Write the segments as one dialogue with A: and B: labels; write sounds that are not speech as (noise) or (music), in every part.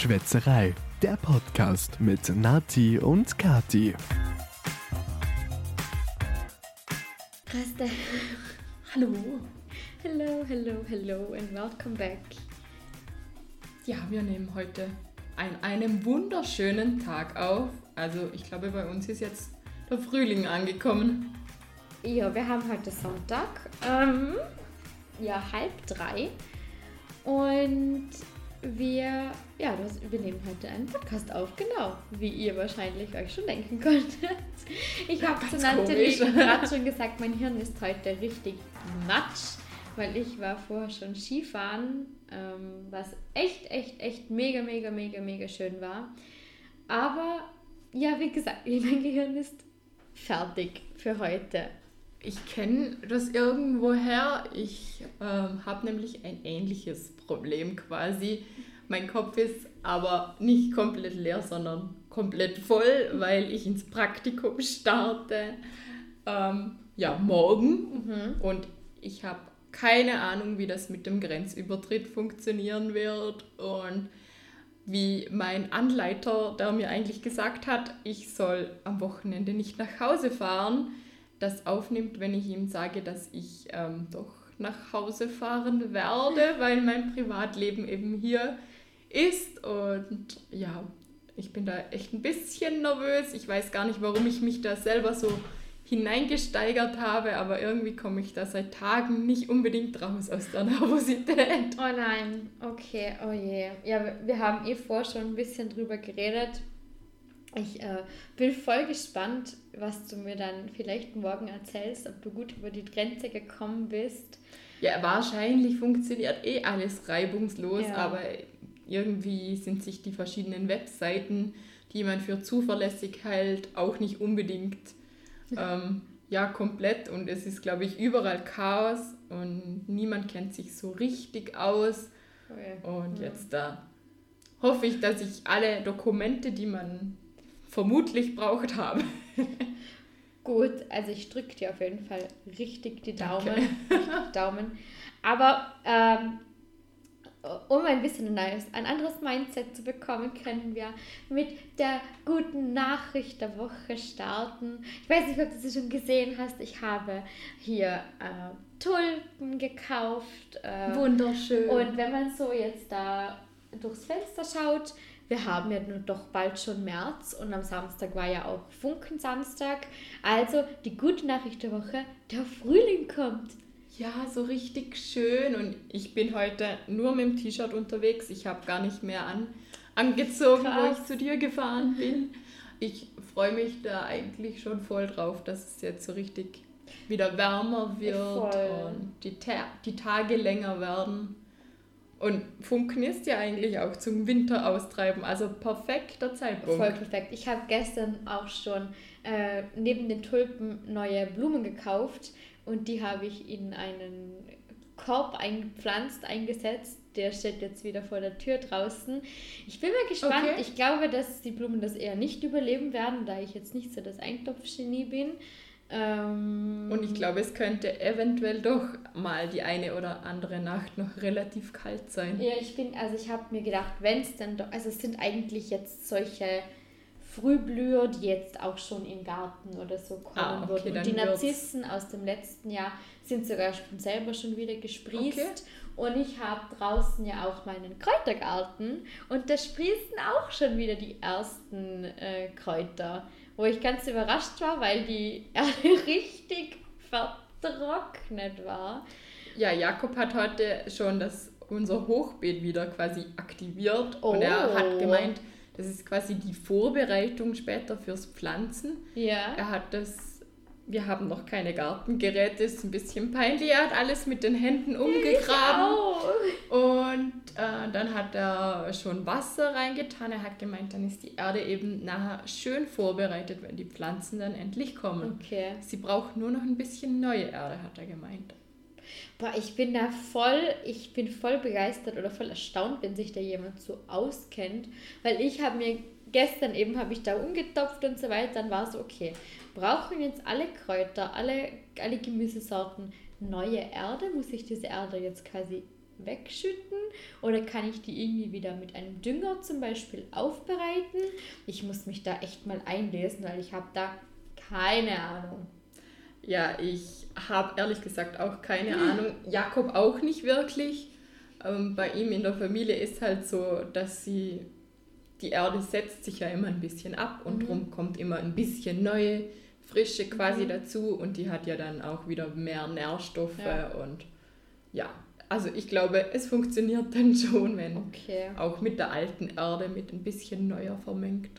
A: Schwätzerei, der Podcast mit Nati und Kati.
B: Hallo.
C: Hello, hello, hello and welcome back.
B: Ja, wir nehmen heute an einem wunderschönen Tag auf. Also ich glaube, bei uns ist jetzt der Frühling angekommen.
C: Ja, wir haben heute Sonntag. Ähm, ja, halb drei. Und wir, ja, das, wir nehmen heute einen Podcast auf, genau, wie ihr wahrscheinlich euch schon denken konntet. Ich habe zu Natalie gerade schon gesagt, mein Hirn ist heute richtig matsch, weil ich war vorher schon Skifahren, ähm, was echt, echt, echt mega, mega, mega, mega schön war. Aber ja, wie gesagt, (laughs) mein Gehirn ist fertig für heute.
B: Ich kenne das irgendwoher. Ich ähm, habe nämlich ein ähnliches Problem quasi. Mein Kopf ist aber nicht komplett leer, sondern komplett voll, weil ich ins Praktikum starte. Ähm, ja, morgen.
C: Mhm.
B: Und ich habe keine Ahnung, wie das mit dem Grenzübertritt funktionieren wird. Und wie mein Anleiter, der mir eigentlich gesagt hat, ich soll am Wochenende nicht nach Hause fahren, das aufnimmt, wenn ich ihm sage, dass ich ähm, doch nach Hause fahren werde, weil mein Privatleben eben hier ist. Und ja, ich bin da echt ein bisschen nervös. Ich weiß gar nicht, warum ich mich da selber so hineingesteigert habe, aber irgendwie komme ich da seit Tagen nicht unbedingt raus aus der Nervosität.
C: Oh nein, okay, oh je. Ja, wir- haben eh vor schon ein bisschen drüber geredet. Ich äh, bin voll gespannt, was du mir dann vielleicht morgen erzählst, ob du gut über die Grenze gekommen bist.
B: Ja, wahrscheinlich funktioniert eh alles reibungslos,
C: Ja.
B: aber irgendwie sind sich die verschiedenen Webseiten, die man für zuverlässig hält, auch nicht unbedingt ähm, ja, komplett. Und es ist, glaube ich, überall Chaos und niemand kennt sich so richtig aus. Und
C: Ja.
B: jetzt da hoffe ich, dass ich alle Dokumente, die man vermutlich braucht, habe. (laughs)
C: Gut, also ich drücke dir auf jeden Fall richtig die Daumen. Richtig Daumen. Aber ähm, um ein bisschen ein, neues, ein anderes Mindset zu bekommen, können wir mit der guten Nachricht der Woche starten. Ich weiß nicht, ob du sie schon gesehen hast. Ich habe hier äh, Tulpen gekauft. Äh,
B: Wunderschön.
C: und wenn man so jetzt da durchs Fenster schaut, wir haben ja nur doch bald schon März und am Samstag war ja auch Funkensamstag. Also die gute Nachricht der Woche, der Frühling kommt.
B: Ja, so richtig schön. Und ich bin heute nur mit dem T-Shirt unterwegs. Ich habe gar nicht mehr an, angezogen, wo
C: Krass.
B: ich zu dir gefahren bin. Ich freue mich da eigentlich schon voll drauf, dass es jetzt so richtig wieder wärmer wird
C: Voll.
B: und die, Ta die Tage länger werden. Und Funken ist ja eigentlich auch zum Winter austreiben, also perfekter Zeitpunkt.
C: Voll perfekt. Ich habe gestern auch schon äh, neben den Tulpen neue Blumen gekauft und die habe ich in einen Korb eingepflanzt, eingesetzt. Der steht jetzt wieder vor der Tür draußen. Ich bin mal gespannt.
B: Okay.
C: Ich glaube, dass die Blumen das eher nicht überleben werden, da ich jetzt nicht so das Eintopfgenie bin. Ähm,
B: Und ich glaube, es könnte eventuell doch mal die eine oder andere Nacht noch relativ kalt sein.
C: Ja, ich bin, also ich habe mir gedacht, wenn es dann doch, also es sind eigentlich jetzt solche Frühblüher, die jetzt auch schon im Garten oder so kommen
B: Ah, okay,
C: würden. Und die
B: wird's-
C: Narzissen aus dem letzten Jahr sind sogar schon selber schon wieder gesprießt.
B: Okay.
C: Und ich habe draußen ja auch meinen Kräutergarten und da sprießen auch schon wieder die ersten äh, Kräuter, wo ich ganz überrascht war, weil die (laughs) Erde richtig vertrocknet war.
B: Ja, Jakob hat heute schon das, unser Hochbeet wieder quasi aktiviert
C: Oh.
B: und er hat gemeint, das ist quasi die Vorbereitung später fürs Pflanzen.
C: Ja.
B: Er hat das, wir haben noch keine Gartengeräte, ist ein bisschen peinlich, er hat alles mit den Händen umgegraben und äh, dann hat er schon Wasser reingetan. Er hat gemeint, dann ist die Erde eben nachher schön vorbereitet, wenn die Pflanzen dann endlich kommen.
C: Okay.
B: Sie braucht nur noch ein bisschen neue Erde, hat er gemeint.
C: Boah, ich bin da voll, ich bin voll begeistert oder voll erstaunt, wenn sich da jemand so auskennt, weil ich habe mir gestern eben habe ich da umgetopft und so weiter, dann war es okay. Brauchen jetzt alle Kräuter, alle, alle Gemüsesorten neue Erde? Muss ich diese Erde jetzt quasi wegschütten? Oder kann ich die irgendwie wieder mit einem Dünger zum Beispiel aufbereiten? Ich muss mich da echt mal einlesen, weil ich habe da keine Ahnung.
B: Ja, ich habe ehrlich gesagt auch keine Ahnung. Jakob auch nicht wirklich. Ähm, bei ihm in der Familie ist halt so, dass sie die Erde setzt sich ja immer ein bisschen ab und
C: Mhm.
B: drum kommt immer ein bisschen neue, frische quasi
C: Mhm.
B: dazu und die hat ja dann auch wieder mehr Nährstoffe
C: Ja.
B: und ja, also ich glaube, es funktioniert (laughs) dann schon, wenn
C: Okay.
B: auch mit der alten Erde mit ein bisschen neuer vermengt.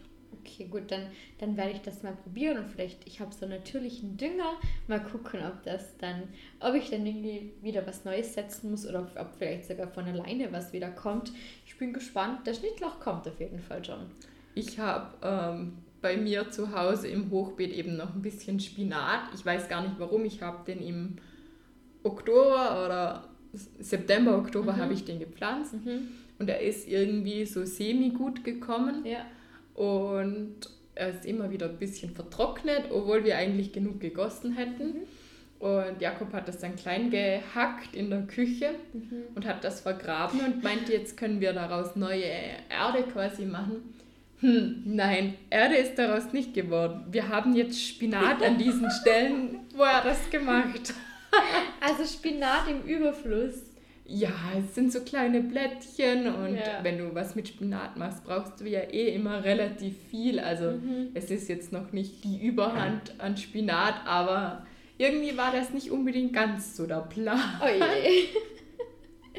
C: Okay, gut, dann, dann werde ich das mal probieren und vielleicht, ich habe so natürlichen Dünger, mal gucken, ob das dann, ob ich dann irgendwie wieder was Neues setzen muss oder ob vielleicht sogar von alleine was wieder kommt. Ich bin gespannt, der Schnittloch kommt auf jeden Fall schon.
B: Ich habe ähm, bei mir zu Hause im Hochbeet eben noch ein bisschen Spinat. Ich weiß gar nicht warum. Ich habe den im Oktober oder September, Oktober
C: Mhm.
B: habe ich den gepflanzt und er ist irgendwie so semi gut gekommen
C: Ja.
B: Und er ist immer wieder ein bisschen vertrocknet, obwohl wir eigentlich genug gegossen hätten.
C: Mhm.
B: Und Jakob hat das dann klein gehackt in der Küche
C: Mhm.
B: und hat das vergraben und meinte, jetzt können wir daraus neue Erde quasi machen. Hm, nein, Erde ist daraus nicht geworden. Wir haben jetzt Spinat an diesen (laughs) Stellen, wo er das gemacht
C: Also Spinat im Überfluss.
B: Ja, es sind so kleine Blättchen und
C: Ja.
B: wenn du was mit Spinat machst, brauchst du ja eh immer relativ viel. Also
C: Mhm.
B: es ist jetzt noch nicht die Überhand an Spinat, aber irgendwie war das nicht unbedingt ganz so der Plan.
C: Oh je. (laughs)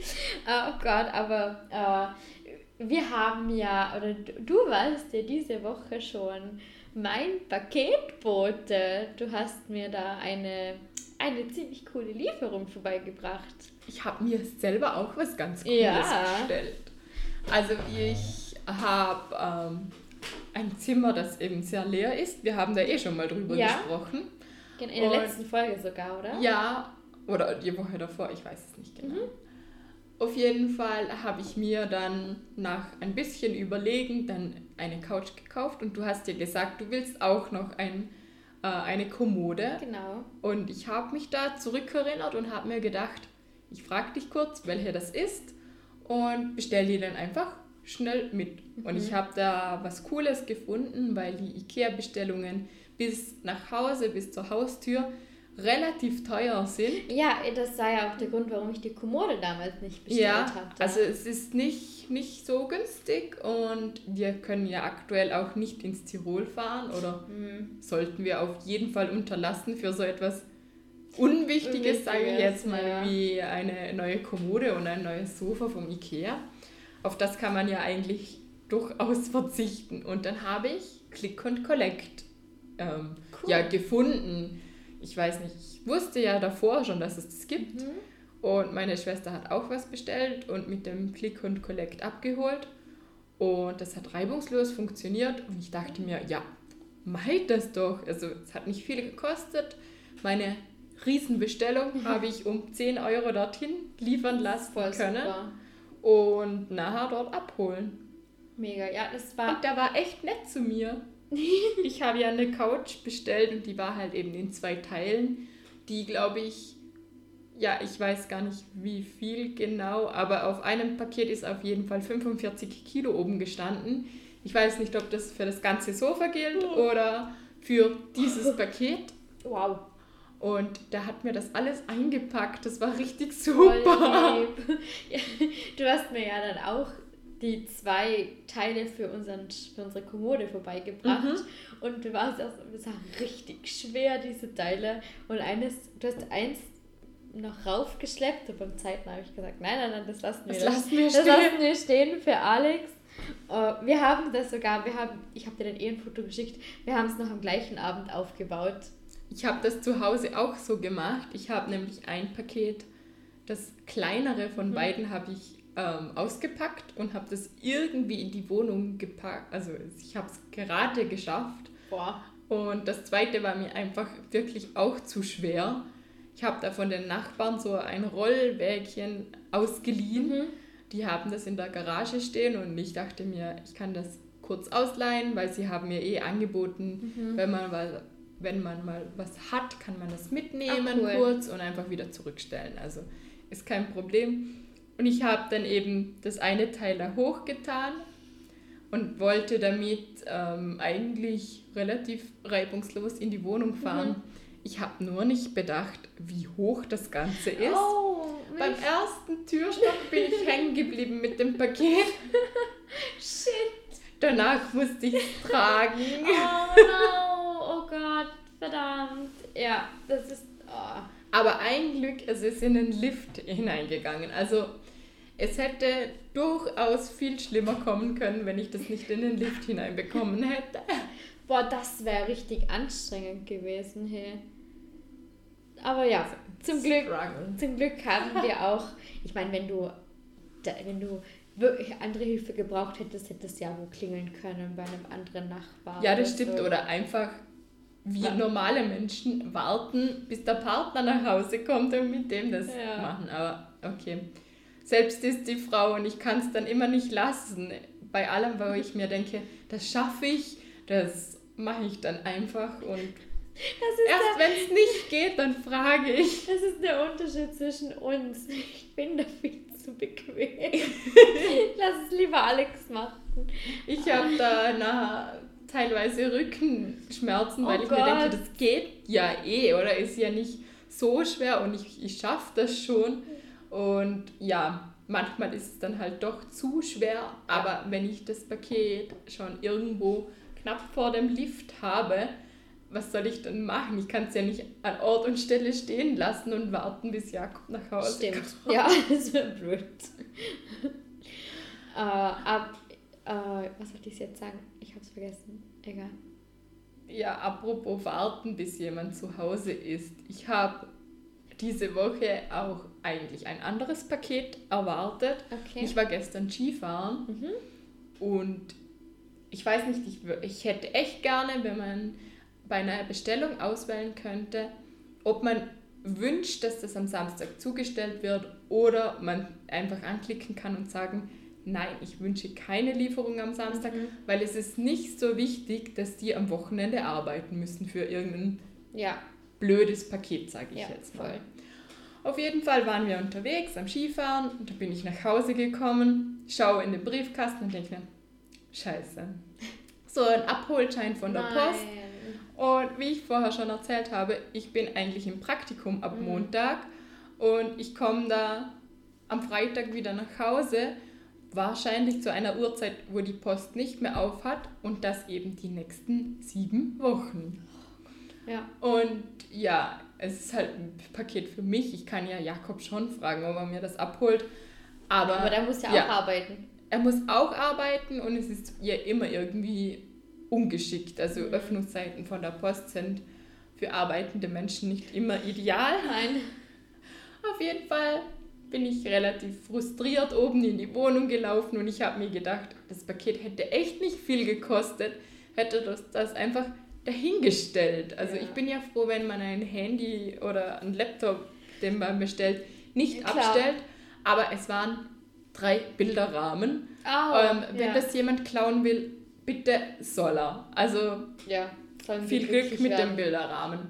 C: oh Gott, aber äh, wir haben ja, oder du, du warst ja diese Woche schon mein Paketbote. Du hast mir da eine, eine ziemlich coole Lieferung vorbeigebracht.
B: Ich habe mir selber auch was ganz Cooles
C: Ja.
B: bestellt. Also ich habe ähm, ein Zimmer, das eben sehr leer ist. Wir haben da eh schon mal drüber
C: Ja.
B: gesprochen.
C: In der
B: Und-
C: letzten Folge sogar, oder?
B: Ja, oder die Woche davor, ich weiß es nicht genau. Auf jeden Fall habe ich mir dann nach ein bisschen Überlegen dann eine Couch gekauft und du hast dir gesagt, du willst auch noch ein, äh, eine Kommode.
C: Genau.
B: Und ich habe mich da zurückerinnert und habe mir gedacht, ich frage dich kurz, welche das ist und bestell die dann einfach schnell mit. Und ich habe da was Cooles gefunden, weil die IKEA-Bestellungen bis nach Hause, bis zur Haustür relativ teuer sind.
C: Ja, das war ja auch der Grund, warum ich die Kommode damals nicht bestellt
B: Ja,
C: habe.
B: also es ist nicht, nicht so günstig und wir können ja aktuell auch nicht ins Tirol fahren oder
C: Hm.
B: sollten wir auf jeden Fall unterlassen für so etwas Unwichtiges, sage ich jetzt mal,
C: ja.
B: wie eine neue Kommode und ein neues Sofa vom Ikea. Auf das kann man ja eigentlich durchaus verzichten. Und dann habe ich Click und Collect ähm,
C: Cool.
B: ja, gefunden. Ich weiß nicht, ich wusste ja davor schon, dass es das gibt.
C: Mhm.
B: Und meine Schwester hat auch was bestellt und mit dem Click und Collect abgeholt. Und das hat reibungslos funktioniert. Und ich dachte mir, ja, meid das doch. Also es hat nicht viel gekostet. Meine Riesenbestellung habe ich um 10 Euro dorthin liefern lassen
C: Voll
B: können.
C: super.
B: Und nachher dort abholen.
C: Mega. Ja, das war.
B: Und der war echt nett zu mir. (laughs) Ich habe ja eine Couch bestellt und die war halt eben in zwei Teilen. Die, glaube ich, ja, ich weiß gar nicht wie viel genau, aber auf einem Paket ist auf jeden Fall 45 Kilo oben gestanden. Ich weiß nicht, ob das für das ganze Sofa gilt oder für dieses Paket.
C: Wow.
B: Und der hat mir das alles eingepackt. Das war richtig super. (laughs)
C: du hast mir ja dann auch die zwei Teile für, unseren, für unsere Kommode vorbeigebracht.
B: Mhm.
C: Und du warst auch es war richtig schwer, diese Teile. Und eines, du hast eins noch raufgeschleppt und beim zweiten habe ich gesagt, nein, nein, nein, das lassen wir
B: Das lassen wir
C: Das
B: stehen.
C: lassen wir stehen für Alex. Äh, wir haben das sogar, wir haben, ich habe dir dann eh ein Foto geschickt, wir haben es noch am gleichen Abend aufgebaut.
B: Ich habe das zu Hause auch so gemacht. Ich habe nämlich ein Paket, das kleinere von
C: Mhm.
B: beiden habe ich ähm, ausgepackt und habe das irgendwie in die Wohnung gepackt. Also ich habe es gerade geschafft.
C: Boah.
B: Und das zweite war mir einfach wirklich auch zu schwer. Ich habe da von den Nachbarn so ein Rollwägchen ausgeliehen.
C: Mhm.
B: Die haben das in der Garage stehen und ich dachte mir, ich kann das kurz ausleihen, weil sie haben mir eh angeboten,
C: Mhm.
B: wenn man wenn man mal was hat, kann man das mitnehmen
C: Ah, cool.
B: kurz und einfach wieder zurückstellen. Also ist kein Problem. Und ich habe dann eben das eine Teil da hochgetan und wollte damit ähm, eigentlich relativ reibungslos in die Wohnung fahren. Mhm. Ich habe nur nicht bedacht, wie hoch das Ganze ist. Oh, Beim ersten Türstock bin ich hängen geblieben mit dem Paket. (laughs) Shit. Danach musste ich es tragen.
C: Oh no, Gott, verdammt. Ja, das ist. Oh.
B: Aber ein Glück, es ist in den Lift hineingegangen. Also es hätte durchaus viel schlimmer kommen können, wenn ich das nicht in den Lift hineinbekommen hätte.
C: Boah, das wäre richtig anstrengend gewesen, hey. Aber ja, zum Glück, zum Glück haben wir auch, ich meine, wenn du, wenn du wirklich andere Hilfe gebraucht hättest, hättest du ja wo klingeln können bei einem anderen Nachbarn.
B: Ja, das stimmt. So. Oder einfach wie ja. normale Menschen warten, bis der Partner nach Hause kommt und mit dem das ja. machen. Aber okay. Selbst ist die Frau und ich kann es dann immer nicht lassen. Bei allem, wo ich mir denke, das schaffe ich, das mache ich dann einfach und Erst wenn es nicht geht, dann frage ich.
C: Das ist der Unterschied zwischen uns. Ich bin da viel zu bequem. (laughs) Lass es lieber Alex machen.
B: Ich habe da nachher teilweise Rückenschmerzen, weil oh ich Gott. mir denke, das geht ja eh, oder? Ist ja nicht so schwer und ich, ich schaffe das schon. Und ja, manchmal ist es dann halt doch zu schwer, aber wenn ich das Paket schon irgendwo knapp vor dem Lift habe, was soll ich dann machen? Ich kann es ja nicht an Ort und Stelle stehen lassen und warten, bis Jakob nach Hause
C: Stimmt. kommt. Ja, (laughs) das wäre blöd. äh, ab, äh, was wollte ich jetzt sagen? Ich habe es vergessen. Egal.
B: Ja, apropos warten, bis jemand zu Hause ist. Ich habe diese Woche auch eigentlich ein anderes Paket erwartet. Okay. Ich war gestern Skifahren mhm. und ich weiß nicht, ich, ich hätte echt gerne, wenn man bei einer Bestellung auswählen könnte, ob man wünscht, dass das am Samstag zugestellt wird oder man einfach anklicken kann und sagen, nein, ich wünsche keine Lieferung am Samstag, mhm. weil es ist nicht so wichtig, dass die am Wochenende arbeiten müssen für irgendein ja. blödes Paket, sage ich ja, jetzt mal. Voll. Auf jeden Fall waren wir unterwegs am Skifahren und da bin ich nach Hause gekommen, schaue in den Briefkasten und denke mir, scheiße. So ein Abholschein von der Nein. Post und wie ich vorher schon erzählt habe, ich bin eigentlich im Praktikum ab mhm. Montag und ich komme da am Freitag wieder nach Hause, wahrscheinlich zu einer Uhrzeit, wo die Post nicht mehr auf hat und das eben die nächsten sieben Wochen. Ja. Und ja, es ist halt ein Paket für mich. Ich kann ja Jakob schon fragen, ob er mir das abholt. Aber,
C: aber der muss ja, ja auch arbeiten.
B: Er muss auch arbeiten und es ist ja immer irgendwie ungeschickt. Also mhm. Öffnungszeiten von der Post sind für arbeitende Menschen nicht immer ideal.
C: Nein.
B: Auf jeden Fall bin ich relativ frustriert oben in die Wohnung gelaufen und ich habe mir gedacht, das Paket hätte echt nicht viel gekostet, hätte das, das einfach dahingestellt. Also ja. ich bin ja froh, wenn man ein Handy oder ein Laptop, den man bestellt, nicht ja, abstellt. Aber es waren drei Bilderrahmen. Oh, ähm, wenn ja. das jemand klauen will, bitte soll er. Also viel Glück mit werden. dem Bilderrahmen.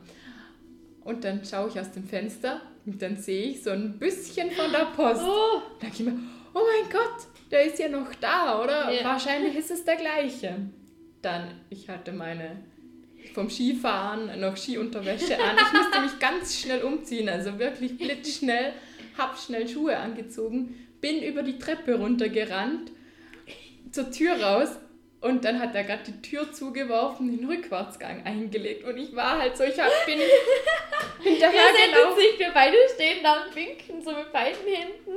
B: Und dann schaue ich aus dem Fenster und dann sehe ich so ein bisschen von der Post. Oh. Da denke ich mir, oh mein Gott, der ist ja noch da, oder? Ja. Wahrscheinlich ist es der gleiche. Dann, ich hatte meine vom Skifahren noch Skiunterwäsche an. Ich musste mich ganz schnell umziehen, also wirklich blitzschnell, hab schnell Schuhe angezogen, bin über die Treppe runtergerannt, zur Tür raus und dann hat er gerade die Tür zugeworfen, den Rückwärtsgang eingelegt. Und ich war halt so, ich hab, bin
C: hinterher (laughs) ja, gelaufen. Sich, wir beide stehen da und winken, so mit beiden Händen.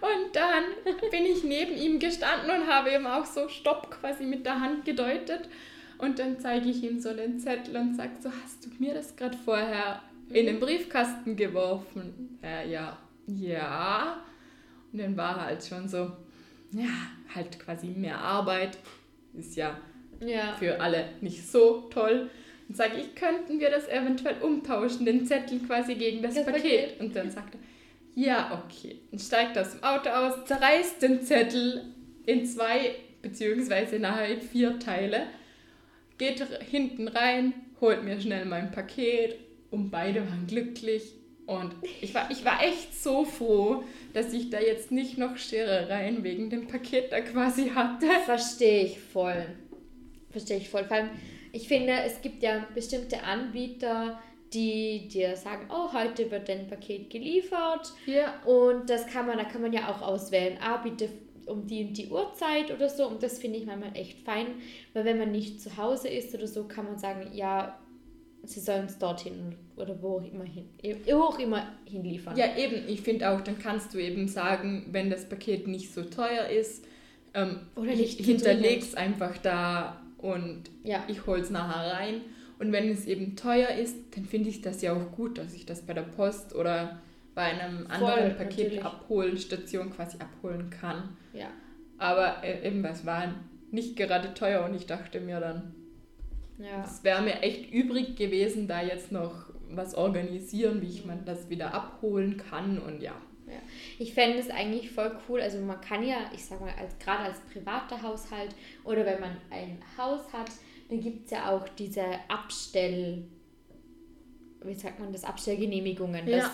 B: Und dann bin ich neben ihm gestanden und habe ihm auch so Stopp quasi mit der Hand gedeutet. Und dann zeige ich ihm so den Zettel und sage so, hast du mir das gerade vorher in den Briefkasten geworfen? Ja, ja, ja. Und dann war er halt schon so, ja, halt quasi mehr Arbeit ist ja, ja. für alle nicht so toll. Und sage ich, könnten wir das eventuell umtauschen, den Zettel quasi gegen das, das Paket. Paket. Und dann sagt er, ja, okay. Und steigt aus dem Auto aus, zerreißt den Zettel in zwei, beziehungsweise nachher in vier Teile, geht hinten rein, holt mir schnell mein Paket und beide waren glücklich. Und ich war, ich war echt so froh, dass ich da jetzt nicht noch Scherereien wegen dem Paket da quasi hatte.
C: Verstehe ich voll. Verstehe ich voll. Vor allem, ich finde, es gibt ja bestimmte Anbieter, die dir sagen, oh, heute wird dein Paket geliefert.
B: Ja.
C: Und das kann man, da kann man ja auch auswählen, ah, bitte um die und die Uhrzeit oder so. Und das finde ich manchmal echt fein, weil wenn man nicht zu Hause ist oder so, kann man sagen, ja, sie sollen es dorthin oder wo auch immer hin, wo auch immer hinliefern.
B: Ja, eben, ich finde auch, dann kannst du eben sagen, wenn das Paket nicht so teuer ist, ähm,
C: Oder nicht
B: hinterleg's einfach da und
C: Ja.
B: ich hol's nachher rein. Und wenn es eben teuer ist, dann finde ich das ja auch gut, dass ich das bei der Post oder bei einem anderen. Paketabholstation quasi abholen kann.
C: Ja.
B: Aber äh, eben, das war nicht gerade teuer und ich dachte mir dann,
C: Ja.
B: es wäre mir echt übrig gewesen, da jetzt noch was organisieren, wie ich man das wieder abholen kann und ja.
C: Ja. Ich fände es eigentlich voll cool. Also man kann ja, ich sag mal, als, gerade als privater Haushalt oder wenn man ein Haus hat, dann gibt es ja auch diese Abstell, wie sagt man das, Abstellgenehmigungen.
B: Ja.
C: Dass,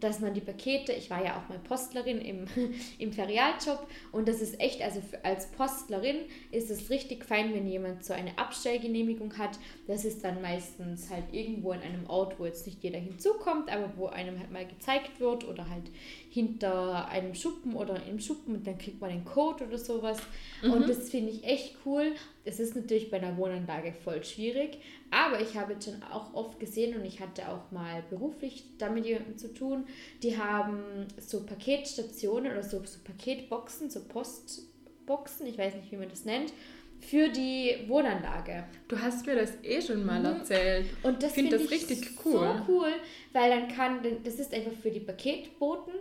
C: dass man die Pakete, ich war ja auch mal Postlerin im, (laughs) im Ferialjob und das ist echt, also für, als Postlerin ist es richtig fein, wenn jemand so eine Abstellgenehmigung hat. Das ist dann meistens halt irgendwo in einem Ort, wo jetzt nicht jeder hinzukommt, aber wo einem halt mal gezeigt wird oder halt hinter einem Schuppen oder im Schuppen und dann kriegt man den Code oder sowas. Und das finde ich echt cool. Es ist natürlich bei einer Wohnanlage voll schwierig, aber ich habe jetzt schon auch oft gesehen und ich hatte auch mal beruflich damit zu tun, die haben so Paketstationen oder so, so Paketboxen, so Postboxen, ich weiß nicht, wie man das nennt, für die Wohnanlage.
B: Du hast mir das eh schon mal
C: Mhm.
B: erzählt.
C: Und das
B: Ich find
C: finde
B: das
C: ich
B: richtig
C: so
B: cool.
C: cool, weil dann kann, das ist einfach für die Paketboten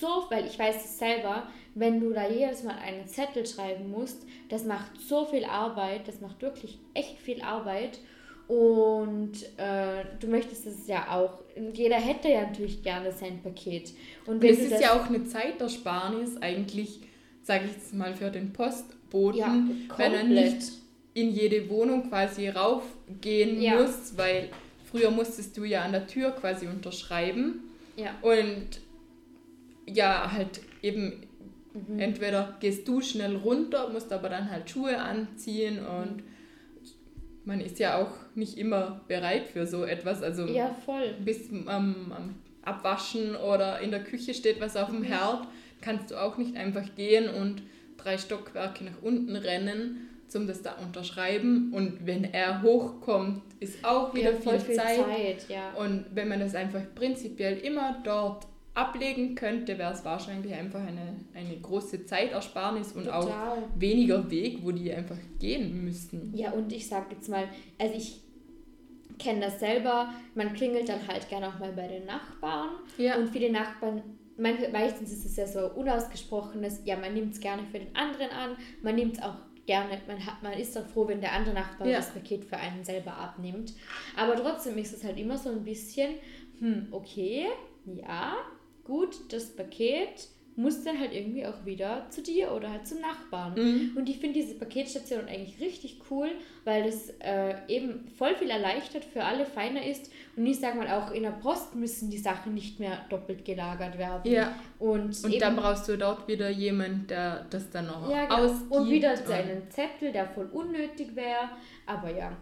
C: so, weil ich weiß es selber, wenn du da jedes Mal einen Zettel schreiben musst, das macht so viel Arbeit, das macht wirklich echt viel Arbeit. Und äh, du möchtest es ja auch, und jeder hätte ja natürlich gerne sein Paket. Und
B: Und
C: wenn
B: es
C: du
B: ist ja auch eine Zeitersparnis eigentlich, sage ich jetzt mal, für den Postboten,
C: Ja,
B: wenn er nicht in jede Wohnung quasi raufgehen
C: Ja.
B: muss, weil früher musstest du ja an der Tür quasi unterschreiben.
C: Ja,
B: und ja, halt eben
C: Mhm.
B: entweder gehst du schnell runter, musst aber dann halt Schuhe anziehen und man ist ja auch nicht immer bereit für so etwas, also
C: ja, voll.
B: bis am, am Abwaschen oder in der Küche steht was auf dem
C: Mhm.
B: Herd, kannst du auch nicht einfach gehen und drei Stockwerke nach unten rennen, zum das da unterschreiben. Und wenn er hochkommt, ist auch wieder
C: Ja, voll
B: viel, Zeit.
C: Zeit, ja.
B: Und wenn man das einfach prinzipiell immer dort ablegen könnte, wäre es wahrscheinlich einfach eine, eine große Zeitersparnis und auch
C: Total.
B: weniger Weg, wo die einfach gehen müssten.
C: Ja, und ich sag jetzt mal, also ich kenne das selber, man klingelt dann halt gerne auch mal bei den Nachbarn.
B: Ja.
C: Und viele Nachbarn, manche, meistens ist es ja so unausgesprochenes, ja, man nimmt es gerne für den anderen an, man nimmt es auch gerne, man, hat, man ist auch froh, wenn der andere Nachbar
B: Ja.
C: das Paket für einen selber abnimmt. Aber trotzdem ist es halt immer so ein bisschen, hm, okay, ja, gut, das Paket muss dann halt irgendwie auch wieder zu dir oder halt zum Nachbarn.
B: Mhm.
C: Und ich finde diese Paketstation eigentlich richtig cool, weil das äh, eben voll viel erleichtert, für alle feiner ist. Und ich sage mal, auch in der Post müssen die Sachen nicht mehr doppelt gelagert werden.
B: Ja.
C: Und,
B: Und
C: eben,
B: dann brauchst du dort wieder jemand, der das dann noch
C: ja, genau.
B: ausgibt.
C: Und wieder seinen Zettel, der voll unnötig wäre. Aber ja.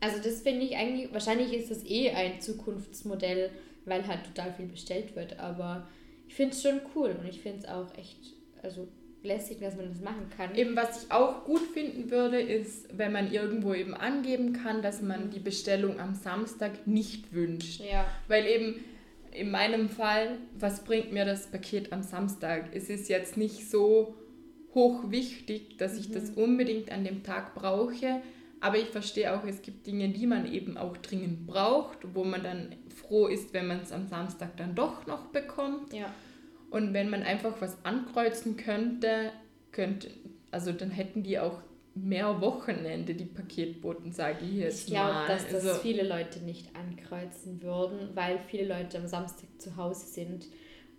C: Also das finde ich eigentlich, wahrscheinlich ist das eh ein Zukunftsmodell, weil halt total viel bestellt wird. Aber ich finde es schon cool und ich finde es auch echt, also lässig, dass man das machen kann.
B: Eben, was ich auch gut finden würde, ist, wenn man irgendwo eben angeben kann, dass man die Bestellung am Samstag nicht wünscht.
C: Ja.
B: Weil eben in meinem Fall, was bringt mir das Paket am Samstag? Es ist jetzt nicht so hoch wichtig, dass ich das unbedingt an dem Tag brauche. Aber ich verstehe auch, es gibt Dinge, die man eben auch dringend braucht, wo man dann froh ist, wenn man es am Samstag dann doch noch bekommt.
C: Ja.
B: Und wenn man einfach was ankreuzen könnte, könnte, also dann hätten die auch mehr Wochenende, die Paketboten, sage ich jetzt
C: Ich glaube,
B: mal.
C: dass das
B: also,
C: viele Leute nicht ankreuzen würden, weil viele Leute am Samstag zu Hause sind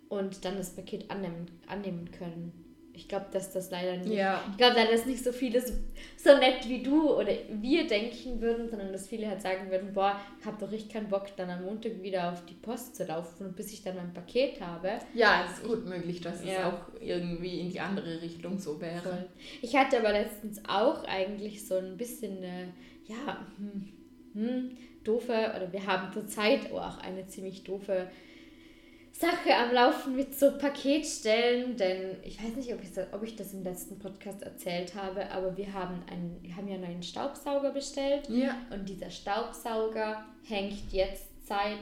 C: und dann das Paket annehmen, annehmen können. Ich glaube, dass das leider nicht.
B: Ja.
C: Ich glaube leider, dass nicht so viele so, so nett wie du oder wir denken würden, sondern dass viele halt sagen würden, boah, ich habe doch richtig keinen Bock, dann am Montag wieder auf die Post zu laufen bis ich dann mein Paket habe.
B: Ja, es ist gut möglich, dass es
C: Ja.
B: auch irgendwie in die andere Richtung so wäre.
C: Voll. Ich hatte aber letztens auch eigentlich so ein bisschen eine, ja, hm, hm, doofe, oder wir haben zurzeit auch eine ziemlich doofe Sache am Laufen mit so Paketstellen, denn ich weiß nicht, ob ich, das, ob ich das im letzten Podcast erzählt habe, aber wir haben, einen, wir haben ja einen neuen Staubsauger bestellt
B: Ja.
C: und dieser Staubsauger hängt jetzt seit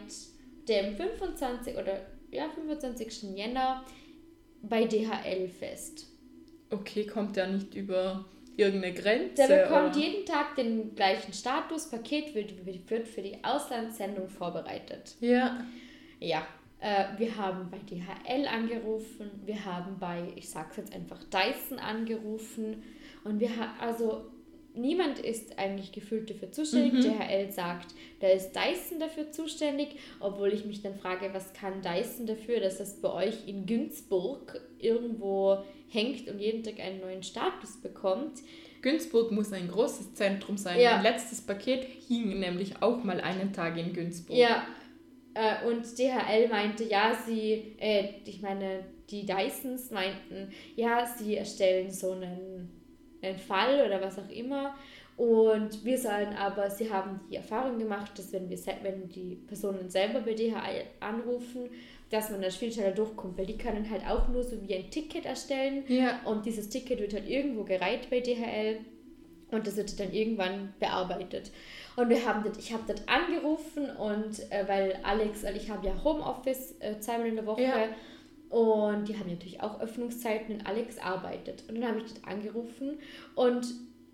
C: dem 25 oder ja, 25. Jänner bei DHL fest.
B: Okay, kommt der nicht über irgendeine Grenze?
C: Der bekommt
B: oder?
C: jeden Tag den gleichen Status. Paket wird, wird für die Auslandssendung vorbereitet.
B: Ja.
C: Ja, wir haben bei DHL angerufen, wir haben bei, ich sag's jetzt einfach, Dyson angerufen und wir haben, also niemand ist eigentlich gefühlt dafür zuständig. DHL sagt, da ist Dyson dafür zuständig, obwohl ich mich dann frage, was kann Dyson dafür, dass das bei euch in Günzburg irgendwo hängt und jeden Tag einen neuen Status bekommt.
B: Günzburg muss ein großes Zentrum sein.
C: Ja.
B: Mein letztes Paket hing nämlich auch mal einen Tag in Günzburg.
C: Ja, äh, und DHL meinte, ja, sie, äh, ich meine, die Dysons meinten, ja, sie erstellen so einen, einen Fall oder was auch immer. Und wir sollen aber, sie haben die Erfahrung gemacht, dass wenn, wir, wenn die Personen selber bei DHL anrufen, dass man da viel schneller durchkommt, weil die können halt auch nur so wie ein Ticket erstellen.
B: Ja.
C: Und dieses Ticket wird halt irgendwo gereiht bei DHL und das wird dann irgendwann bearbeitet. Und wir haben das, ich habe dort angerufen und äh, weil Alex, weil ich habe ja Homeoffice äh, zweimal in der Woche
B: Ja.
C: und die haben natürlich auch Öffnungszeiten und Alex arbeitet. Und dann habe ich dort angerufen und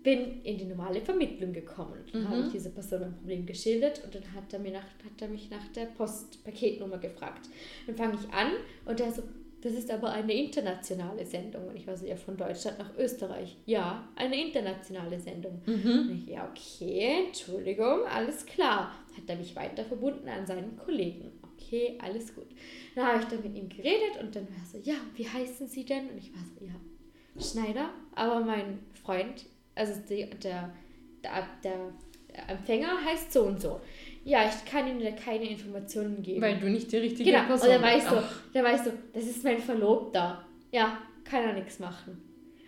C: bin in die normale Vermittlung gekommen. Dann habe ich dieser Person mein Problem geschildert und dann hat er, mir nach, hat er mich nach der Postpaketnummer gefragt. Dann fange ich an und er so, das ist aber eine internationale Sendung. Und ich war so, ja, von Deutschland nach Österreich. Ja, eine internationale Sendung. Und ich, ja, okay, Entschuldigung, alles klar. Hat er mich weiter verbunden an seinen Kollegen. Okay, alles gut. Dann habe ich dann mit ihm geredet und dann war er so, ja, wie heißen Sie denn? Und ich war so, ja, Schneider. Aber mein Freund, also die, der, der, der Empfänger heißt so und so. Ja, ich kann Ihnen da keine Informationen geben.
B: Weil du nicht die richtige
C: Genau, und
B: Person
C: dann war ich
B: bist.
C: so,
B: Ach,
C: dann ich so, das ist mein Verlobter. Ja, kann er nichts machen.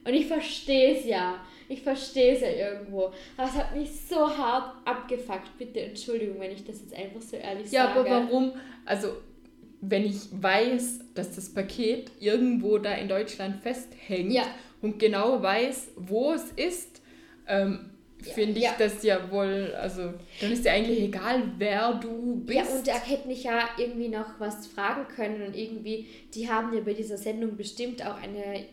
C: Und ich verstehe es ja. Ich verstehe es ja irgendwo. Aber es hat mich so hart abgefuckt. Bitte Entschuldigung, wenn ich das jetzt einfach so ehrlich
B: Ja,
C: sage.
B: aber warum? Also, wenn ich weiß, dass das Paket irgendwo da in Deutschland festhängt
C: Ja.
B: und genau weiß, wo es ist, ähm,
C: Ja,
B: finde ich
C: ja.
B: das ja wohl, also, dann ist ja eigentlich egal, wer du bist.
C: Ja, und er hätte mich ja irgendwie noch was fragen können und irgendwie, die haben ja bei dieser Sendung bestimmt auch eine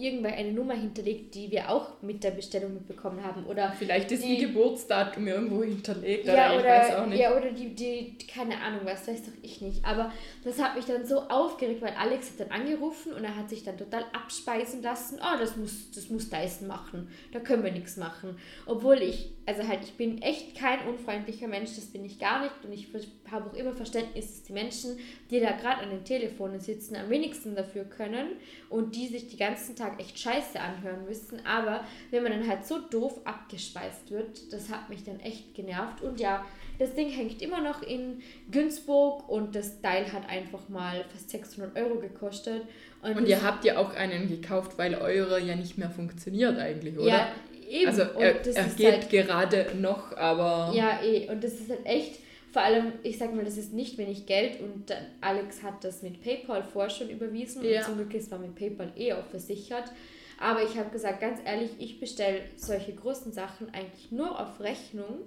C: irgendwann eine Nummer hinterlegt, die wir auch mit der Bestellung mitbekommen haben. Oder
B: Vielleicht ist
C: die-
B: ein Geburtsdatum irgendwo hinterlegt,
C: Ja,
B: oder ich
C: oder,
B: weiß auch nicht.
C: ja, oder die, die, keine Ahnung, was weiß doch ich nicht. Aber das hat mich dann so aufgeregt, weil Alex hat dann angerufen und er hat sich dann total abspeisen lassen. Oh, das muss, das muss Dyson machen. Da können wir nichts machen. Obwohl ich, also halt, ich bin echt kein unfreundlicher Mensch, das bin ich gar nicht. Und ich habe auch immer Verständnis, dass die Menschen, die da gerade an den Telefonen sitzen, am wenigsten dafür können und die sich den ganzen Tag echt scheiße anhören müssen. Aber wenn man dann halt so doof abgespeist wird, das hat mich dann echt genervt. Und ja, das Ding hängt immer noch in Günzburg und das Teil hat einfach mal fast 600 Euro gekostet.
B: Und
C: das-
B: ihr habt ja auch einen gekauft, weil eure ja nicht mehr funktioniert eigentlich, oder?
C: ja, eben.
B: Also
C: und
B: er,
C: das
B: er geht
C: halt,
B: gerade noch, aber
C: Ja, eh. Und das ist halt echt, vor allem, ich sag mal, das ist nicht wenig Geld und Alex hat das mit PayPal vorher schon überwiesen
B: Ja.
C: und zum Glück ist man mit PayPal eh auch versichert. Aber ich habe gesagt, ganz ehrlich, ich bestelle solche großen Sachen eigentlich nur auf Rechnung,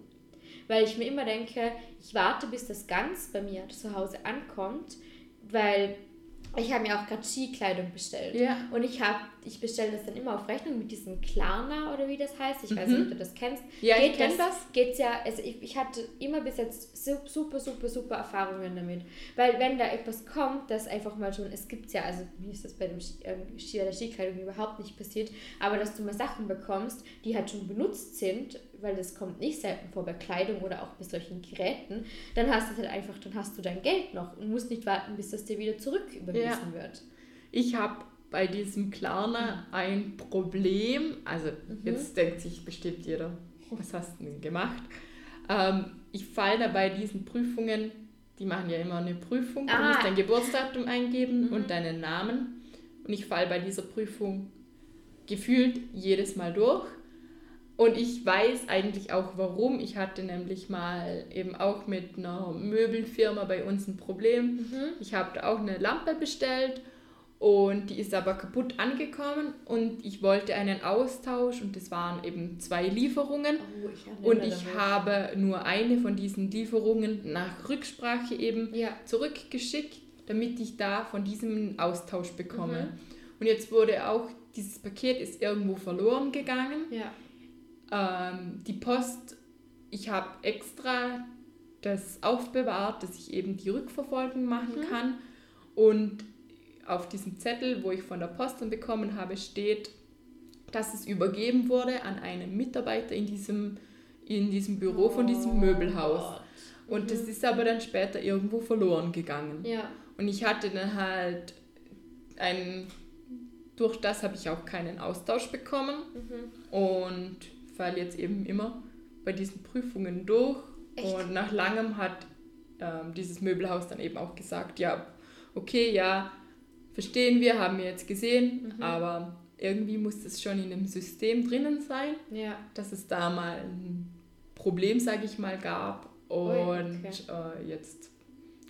C: weil ich mir immer denke, ich warte, bis das ganz bei mir zu Hause ankommt, weil ich habe mir auch gerade Skikleidung bestellt.
B: Ja.
C: Und ich habe, ich bestelle das dann immer auf Rechnung mit diesem Klarna oder wie das heißt. Ich weiß nicht, ob du das kennst.
B: Mhm. Ja, ich
C: Geht
B: kenn das.
C: Geht's ja, also ich, ich hatte immer bis jetzt su- super, super, super Erfahrungen damit. Weil wenn da etwas kommt, das einfach mal schon, es gibt ja, also mir ist das bei dem ähm, Ski, der Skikleidung überhaupt nicht passiert, aber dass du mal Sachen bekommst, die halt schon benutzt sind, weil das kommt nicht selten vor bei Kleidung oder auch bei solchen Geräten, dann hast du halt einfach, dann hast du dein Geld noch und musst nicht warten, bis das dir wieder zurück überwiesen
B: Ja.
C: wird.
B: Ich habe bei diesem Klarna ein Problem. Also
C: Mhm.
B: jetzt denkt sich bestimmt jeder, was hast du denn gemacht? Ähm, ich falle da bei diesen Prüfungen, die machen ja immer eine Prüfung, du
C: Ah.
B: musst dein Geburtsdatum eingeben
C: Mhm.
B: und deinen Namen. Und ich falle bei dieser Prüfung gefühlt jedes Mal durch. Und ich weiß eigentlich auch warum. Ich hatte nämlich mal eben auch mit einer Möbelfirma bei uns ein Problem.
C: Mhm.
B: Ich habe da auch eine Lampe bestellt und die ist aber kaputt angekommen und ich wollte einen Austausch und das waren eben zwei Lieferungen.
C: Oh, ich
B: Und ich
C: mich.
B: habe nur eine von diesen Lieferungen nach Rücksprache eben
C: Ja.
B: zurückgeschickt, damit ich da von diesem Austausch bekomme.
C: Mhm.
B: Und jetzt wurde auch, dieses Paket ist irgendwo verloren gegangen.
C: Ja.
B: Ähm, die Post, ich habe extra das aufbewahrt, dass ich eben die Rückverfolgung machen
C: Mhm.
B: kann. Und auf diesem Zettel, wo ich von der Post dann bekommen habe, steht, dass es übergeben wurde an einen Mitarbeiter in diesem, in diesem Büro von diesem
C: Oh
B: Möbelhaus.
C: Gott.
B: Und das
C: Mhm.
B: ist aber dann später irgendwo verloren gegangen.
C: Ja.
B: Und ich hatte dann halt einen, durch das habe ich auch keinen Austausch bekommen
C: Mhm.
B: und falle jetzt eben immer bei diesen Prüfungen durch.
C: Echt?
B: Und nach langem hat ähm, dieses Möbelhaus dann eben auch gesagt, ja, okay, ja, verstehen wir, haben wir jetzt gesehen,
C: Mhm.
B: aber irgendwie muss das schon in dem System drinnen sein,
C: Ja.
B: dass es da mal ein Problem, sage ich mal, gab. Und
C: okay.
B: äh, jetzt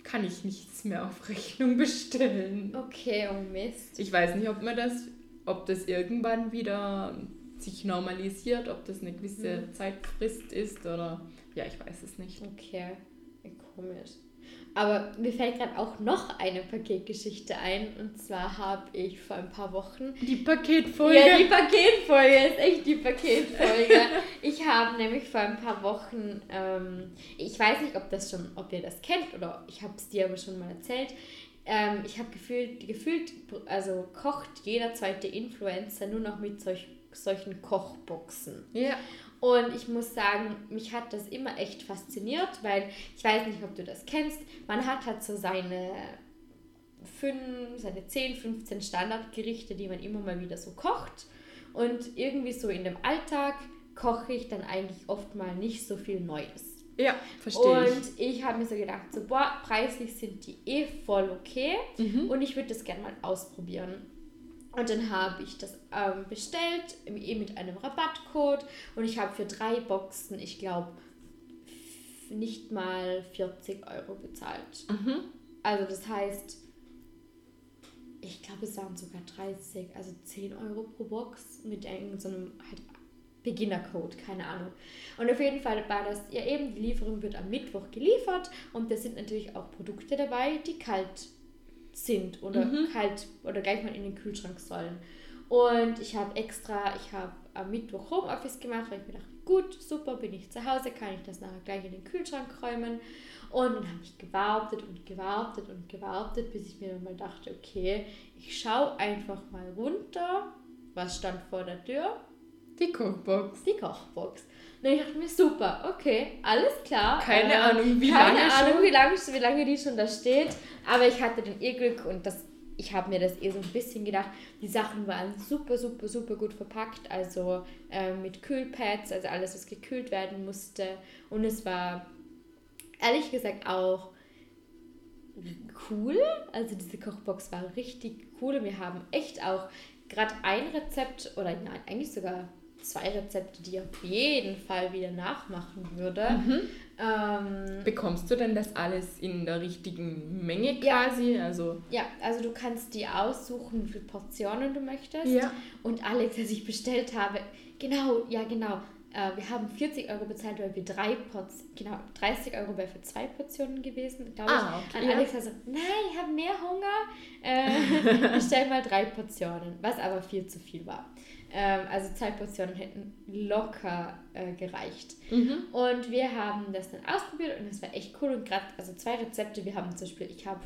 B: kann ich nichts mehr auf (laughs) Rechnung bestellen.
C: Okay, oh Mist.
B: Ich weiß nicht, ob man das, ob das irgendwann wieder sich normalisiert, ob das eine gewisse
C: Mhm.
B: Zeitfrist ist oder ja, ich weiß es nicht.
C: Okay, komisch. Aber mir fällt gerade auch noch eine Paketgeschichte ein. Und zwar habe ich vor ein paar Wochen.
B: Die Paketfolge.
C: Ja, die Paketfolge ist echt die Paketfolge. (laughs) ich habe nämlich vor ein paar Wochen, ähm, ich weiß nicht, ob das schon, ob ihr das kennt oder ich habe es dir aber schon mal erzählt. Ähm, ich habe gefühlt, gefühlt, also kocht jeder zweite Influencer nur noch mit solch, solchen Kochboxen.
B: ja.
C: Und ich muss sagen, mich hat das immer echt fasziniert, weil ich weiß nicht, ob du das kennst. Man hat halt so seine fünf, seine 10, 15 Standardgerichte, die man immer mal wieder so kocht. Und irgendwie so in dem Alltag koche ich dann eigentlich oft mal nicht so viel Neues.
B: Ja, verstehe
C: Und ich habe mir so gedacht, so, boah, preislich sind die eh voll okay
B: ich. Mhm.
C: und ich würde das gerne mal ausprobieren. Und dann habe ich das ähm, bestellt, eh mit einem Rabattcode und ich habe für drei Boxen, ich glaube, nicht mal 40 Euro bezahlt.
B: Mhm.
C: Also das heißt, ich glaube, es waren sogar 30, also 10 Euro pro Box mit irgendeinem so einem halt Beginnercode, keine Ahnung. Und auf jeden Fall war das ja eben, die Lieferung wird am Mittwoch geliefert und da sind natürlich auch Produkte dabei, die kalt sind oder
B: Mhm.
C: kalt oder gleich mal in den Kühlschrank sollen. Und ich habe extra, ich habe am Mittwoch Homeoffice gemacht, weil ich mir dachte, gut, super, bin ich zu Hause, kann ich das nachher gleich in den Kühlschrank räumen. Und dann habe ich gewartet und gewartet und gewartet, bis ich mir dann mal dachte, okay, ich schaue einfach mal runter. Was stand vor der Tür?
B: Die Kochbox.
C: Die Kochbox. Und ich dachte mir, super, okay, alles klar.
B: Keine
C: Äh,
B: Ahnung, wie
C: keine
B: lange
C: Ahnung,
B: schon.
C: wie lange, wie lange die schon da steht. Aber ich hatte dann ihr Glück und das, ich habe mir das eh so ein bisschen gedacht. Die Sachen waren super, super, super gut verpackt. Also äh, mit Kühlpads, also alles, was gekühlt werden musste. Und es war ehrlich gesagt auch cool. Also diese Kochbox war richtig cool. Wir haben echt auch gerade ein Rezept oder nein, eigentlich sogar zwei Rezepte, die ich auf jeden Fall wieder nachmachen würde.
B: Mhm.
C: Ähm,
B: Bekommst du denn das alles in der richtigen Menge
C: Ja.
B: quasi? Also
C: ja, also du kannst dir aussuchen, wie viele Portionen du möchtest.
B: Ja.
C: Und Alex, als ich bestellt habe, genau, ja genau, äh, wir haben 40 Euro bezahlt, weil wir drei Portionen, genau, 30 Euro wäre für zwei Portionen gewesen, glaube ich.
B: Ah, okay,
C: Und
B: ja.
C: Alex war so, nein, ich habe mehr Hunger. Äh, (laughs) bestell mal drei Portionen, was aber viel zu viel war. Ähm, also zwei Portionen hätten locker äh, gereicht.
B: Mhm.
C: Und wir haben das dann ausprobiert und das war echt cool. Und gerade, also zwei Rezepte, wir haben zum Beispiel, ich habe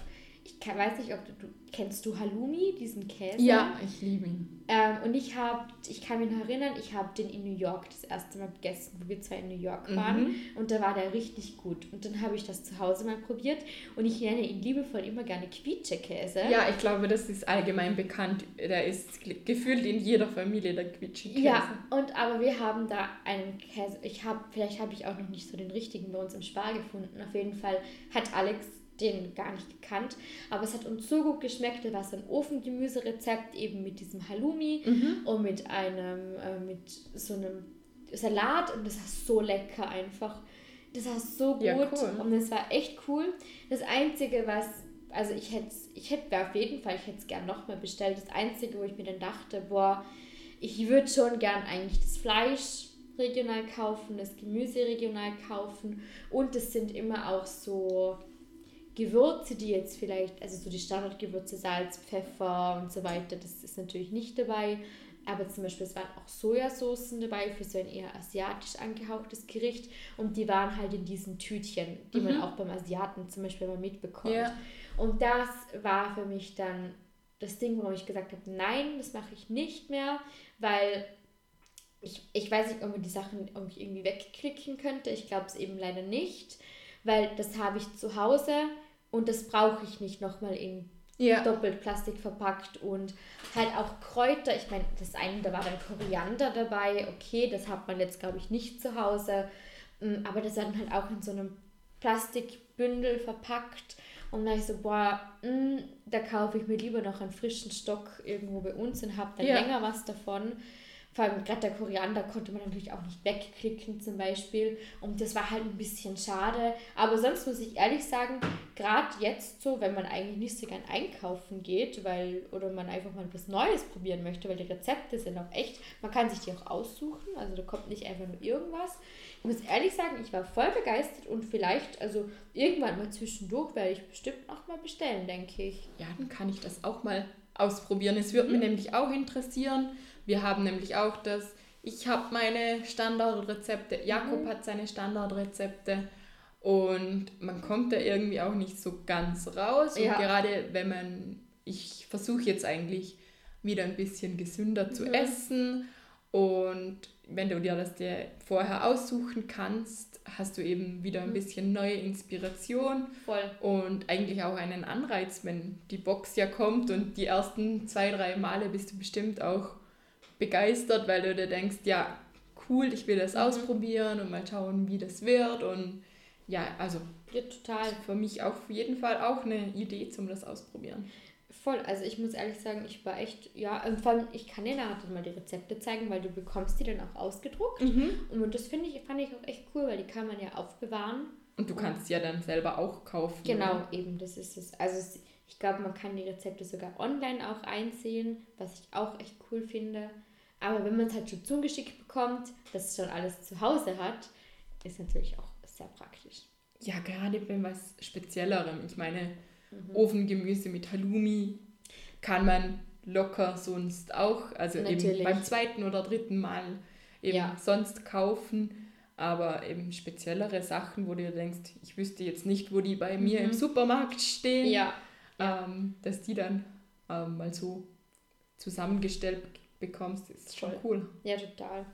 C: ich kann, weiß nicht, ob du, du kennst du Halloumi, diesen Käse?
B: Ja, ich liebe ihn.
C: Ähm, und ich habe, ich kann mich noch erinnern, ich habe den in New York das erste Mal gegessen, wo wir zwei in New York waren.
B: Mhm.
C: Und da war der richtig gut. Und dann habe ich das zu Hause mal probiert. Und ich nenne ihn liebevoll immer gerne Quietschekäse.
B: Ja, ich glaube, das ist allgemein bekannt. Der ist ge- gefühlt in jeder Familie der Quitschi-Käse.
C: Ja, und aber wir haben da einen Käse. Ich habe, vielleicht habe ich auch noch nicht so den richtigen bei uns im Spar gefunden. Auf jeden Fall hat Alex den gar nicht gekannt. Aber es hat uns so gut geschmeckt. Da war so ein Ofengemüserezept eben mit diesem Halloumi
B: Mhm.
C: und mit einem, äh, mit so einem Salat. Und das war so lecker einfach. Das war so gut
B: Ja, cool.
C: und das war echt cool. Das Einzige, was, also ich hätte ich hätte auf jeden Fall, ich hätte es gern nochmal bestellt. Das Einzige, wo ich mir dann dachte, boah, ich würde schon gern eigentlich das Fleisch regional kaufen, das Gemüse regional kaufen und es sind immer auch so Gewürze, die jetzt vielleicht, also so die Standardgewürze, Salz, Pfeffer und so weiter, das ist natürlich nicht dabei. Aber zum Beispiel, es waren auch Sojasoßen dabei für so ein eher asiatisch angehauchtes Gericht. Und die waren halt in diesen Tütchen, die man auch beim Asiaten zum Beispiel mal mitbekommt.
B: Ja.
C: Und das war für mich dann das Ding, warum ich gesagt habe, nein, das mache ich nicht mehr, weil ich, ich weiß nicht, ob man die Sachen irgendwie irgendwie wegklicken könnte. Ich glaube es eben leider nicht, weil das habe ich zu Hause und das brauche ich nicht nochmal in
B: Ja.
C: doppelt Plastik verpackt und halt auch Kräuter. Ich meine, das eine, da war dann Koriander dabei. Okay, das hat man jetzt, glaube ich, nicht zu Hause. Mm, Aber das war dann halt auch in so einem Plastikbündel verpackt. Und dann ich so, boah, mm, da kaufe ich mir lieber noch einen frischen Stock irgendwo bei uns und habe dann
B: Ja.
C: länger was davon. Vor allem gerade der Koriander konnte man natürlich auch nicht wegklicken zum Beispiel. Und das war halt ein bisschen schade. Aber sonst muss ich ehrlich sagen, gerade jetzt so, wenn man eigentlich nicht so gern einkaufen geht, weil, oder man einfach mal was Neues probieren möchte, weil die Rezepte sind auch echt, man kann sich die auch aussuchen. Also da kommt nicht einfach nur irgendwas. Ich muss ehrlich sagen, ich war voll begeistert und vielleicht, also irgendwann mal zwischendurch werde ich bestimmt noch mal bestellen, denke ich.
B: Ja, dann kann ich das auch mal ausprobieren. Es würde
C: Mhm.
B: mich nämlich auch interessieren. Wir haben nämlich auch das, ich habe meine Standardrezepte, Jakob
C: Mhm.
B: hat seine Standardrezepte und man kommt da irgendwie auch nicht so ganz raus. Und
C: Ja.
B: gerade wenn man, ich versuche jetzt eigentlich wieder ein bisschen gesünder zu
C: Mhm.
B: essen und wenn du dir das dir vorher aussuchen kannst, hast du eben wieder
C: Mhm.
B: ein bisschen neue Inspiration.
C: Voll.
B: Und eigentlich auch einen Anreiz, wenn die Box ja kommt und die ersten zwei, drei Male bist du bestimmt auch begeistert, weil du dir denkst, ja, cool, ich will das
C: Mhm.
B: ausprobieren und mal schauen, wie das wird. Und ja, also
C: Ja, total.
B: für mich auf jeden Fall auch eine Idee zum das Ausprobieren.
C: Voll, also ich muss ehrlich sagen, ich war echt, ja, und vor allem, ich kann dir nachher dann mal die Rezepte zeigen, weil du bekommst die dann auch ausgedruckt. Und das finde ich, fand ich auch echt cool, weil die kann man ja aufbewahren.
B: Und du kannst ja dann selber auch kaufen.
C: Genau, eben, das ist es. Also ich glaube, man kann die Rezepte sogar online auch einsehen, was ich auch echt cool finde. Aber wenn man es halt schon zugeschickt bekommt, dass es schon alles zu Hause hat, ist natürlich auch sehr praktisch.
B: Ja, gerade bei was Speziellerem. Ich meine,
C: Mhm.
B: Ofengemüse mit Halloumi kann man locker sonst auch, also
C: Natürlich.
B: eben beim zweiten oder dritten Mal eben
C: Ja.
B: sonst kaufen. Aber eben speziellere Sachen, wo du denkst, ich wüsste jetzt nicht, wo die bei mir im Supermarkt stehen,
C: Mhm. Ja,
B: ähm, dass die dann ähm, mal so zusammengestellt bekommst, ist schon
C: Voll.
B: cool.
C: Ja, total.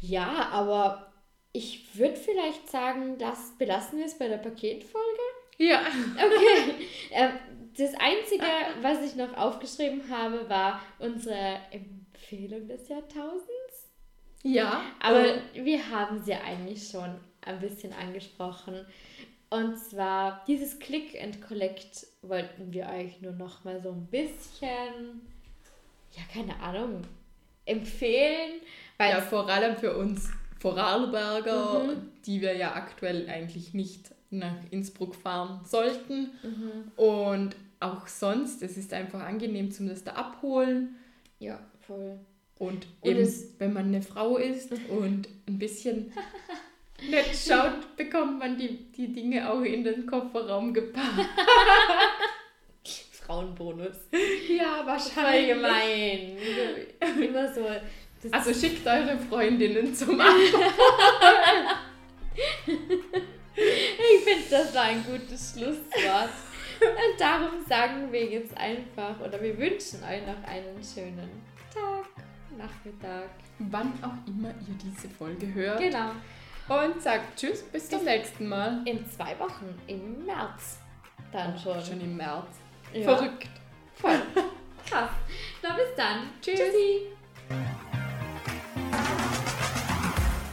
C: Ja, aber ich würde vielleicht sagen, das belassen wir es bei der Paketfolge.
B: Ja,
C: Okay. ähm, das Einzige, was ich noch aufgeschrieben habe, war unsere Empfehlung des Jahrtausends.
B: ja.
C: Aber
B: äh,
C: wir haben sie eigentlich schon ein bisschen angesprochen. Und zwar dieses Click and Collect wollten wir euch nur noch mal so ein bisschen, ja, keine Ahnung, empfehlen. Weil
B: Ja, vor allem für uns Vorarlberger,
C: Mhm.
B: die wir ja aktuell eigentlich nicht nach Innsbruck fahren sollten.
C: Mhm.
B: Und auch sonst, es ist einfach angenehm zum das da abholen.
C: ja, voll.
B: Und,
C: Und
B: eben, wenn man eine Frau ist (laughs) und ein bisschen nett schaut, bekommt man die, die Dinge auch in den Kofferraum gepackt. (laughs)
C: Frauenbonus.
B: Ja,
C: Voll
B: wahrscheinlich.
C: gemein. Immer so.
B: Also schickt eure Freundinnen zum Abholen. (laughs)
C: Das war ein gutes Schlusswort. Und darum sagen wir jetzt einfach oder wir wünschen euch noch einen schönen Tag, Nachmittag.
B: Wann auch immer ihr diese Folge hört.
C: Genau.
B: Und sagt Tschüss, bis zum nächsten Mal.
C: In zwei Wochen, im März. Dann schon.
B: Schon im März.
C: Ja.
B: Verrückt.
C: Voll. Krass. Na bis dann.
B: Tschüss.
C: Tschüssi.